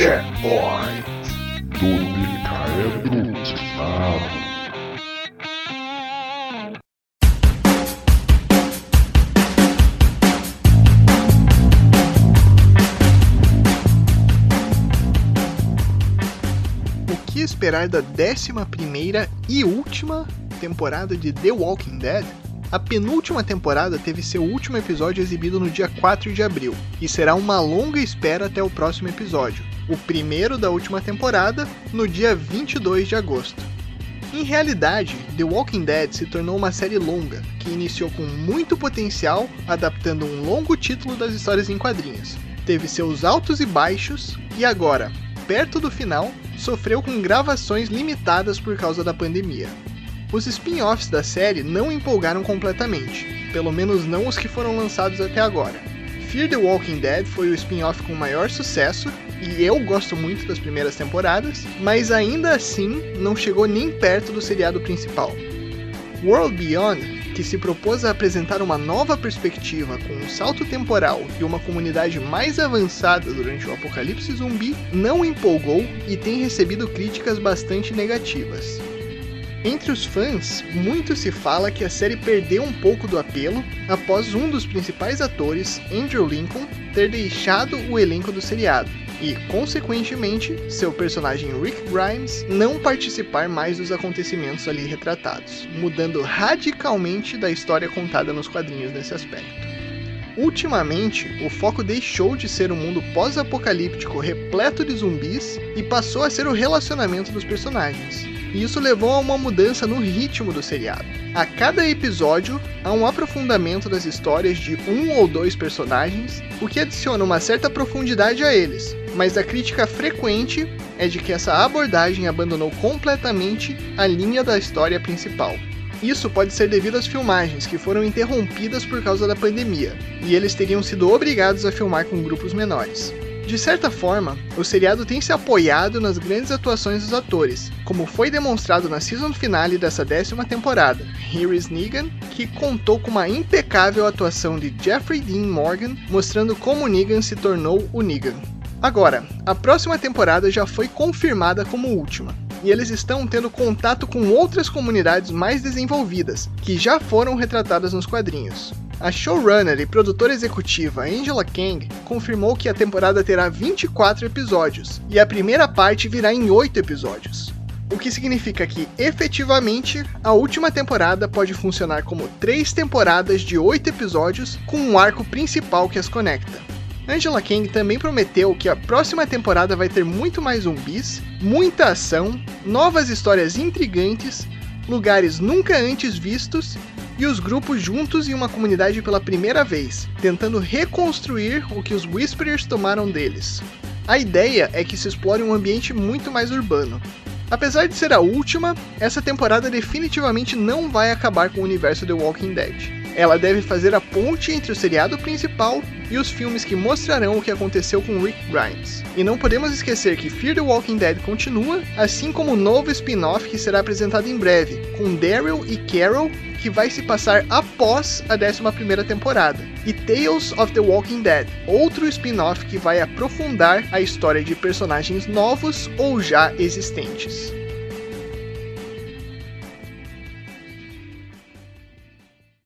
Checkpoint do Micael Brutinato. O que esperar da 11 e última temporada de The Walking Dead? A penúltima temporada teve seu último episódio exibido no dia 4 de abril, e será uma longa espera até o próximo episódio, o primeiro da última temporada, no dia 22 de agosto. Em realidade, The Walking Dead se tornou uma série longa, que iniciou com muito potencial, adaptando um longo título das histórias em quadrinhos. Teve seus altos e baixos, e agora, perto do final, sofreu com gravações limitadas por causa da pandemia. Os spin-offs da série não empolgaram completamente, pelo menos não os que foram lançados até agora. Fear the Walking Dead foi o spin-off com maior sucesso, e eu gosto muito das primeiras temporadas, mas ainda assim não chegou nem perto do seriado principal. World Beyond, que se propôs a apresentar uma nova perspectiva com um salto temporal e uma comunidade mais avançada durante o apocalipse zumbi, não empolgou e tem recebido críticas bastante negativas. Entre os fãs, muito se fala que a série perdeu um pouco do apelo após um dos principais atores, Andrew Lincoln, ter deixado o elenco do seriado e, consequentemente, seu personagem Rick Grimes não participar mais dos acontecimentos ali retratados, mudando radicalmente da história contada nos quadrinhos nesse aspecto. Ultimamente, o foco deixou de ser um mundo pós-apocalíptico repleto de zumbis e passou a ser o relacionamento dos personagens e isso levou a uma mudança no ritmo do seriado. A cada episódio, há um aprofundamento das histórias de um ou dois personagens, o que adiciona uma certa profundidade a eles, mas a crítica frequente é de que essa abordagem abandonou completamente a linha da história principal. Isso pode ser devido às filmagens, que foram interrompidas por causa da pandemia, e eles teriam sido obrigados a filmar com grupos menores. De certa forma, o seriado tem se apoiado nas grandes atuações dos atores, como foi demonstrado na season finale dessa décima temporada, is Negan, que contou com uma impecável atuação de Jeffrey Dean Morgan, mostrando como Negan se tornou o Negan. Agora, a próxima temporada já foi confirmada como última, e eles estão tendo contato com outras comunidades mais desenvolvidas, que já foram retratadas nos quadrinhos. A showrunner e produtora executiva Angela Kang confirmou que a temporada terá 24 episódios, e a primeira parte virá em 8 episódios. O que significa que, efetivamente, a última temporada pode funcionar como três temporadas de 8 episódios com um arco principal que as conecta. Angela Kang também prometeu que a próxima temporada vai ter muito mais zumbis, muita ação, novas histórias intrigantes, lugares nunca antes vistos e os grupos juntos em uma comunidade pela primeira vez, tentando reconstruir o que os Whisperers tomaram deles. A ideia é que se explore um ambiente muito mais urbano. Apesar de ser a última, essa temporada definitivamente não vai acabar com o universo The Walking Dead. Ela deve fazer a ponte entre o seriado principal e os filmes que mostrarão o que aconteceu com Rick Grimes. E não podemos esquecer que Fear the Walking Dead continua, assim como o novo spin-off que será apresentado em breve, com Daryl e Carol, que vai se passar após a 11ª temporada, e Tales of the Walking Dead, outro spin-off que vai aprofundar a história de personagens novos ou já existentes.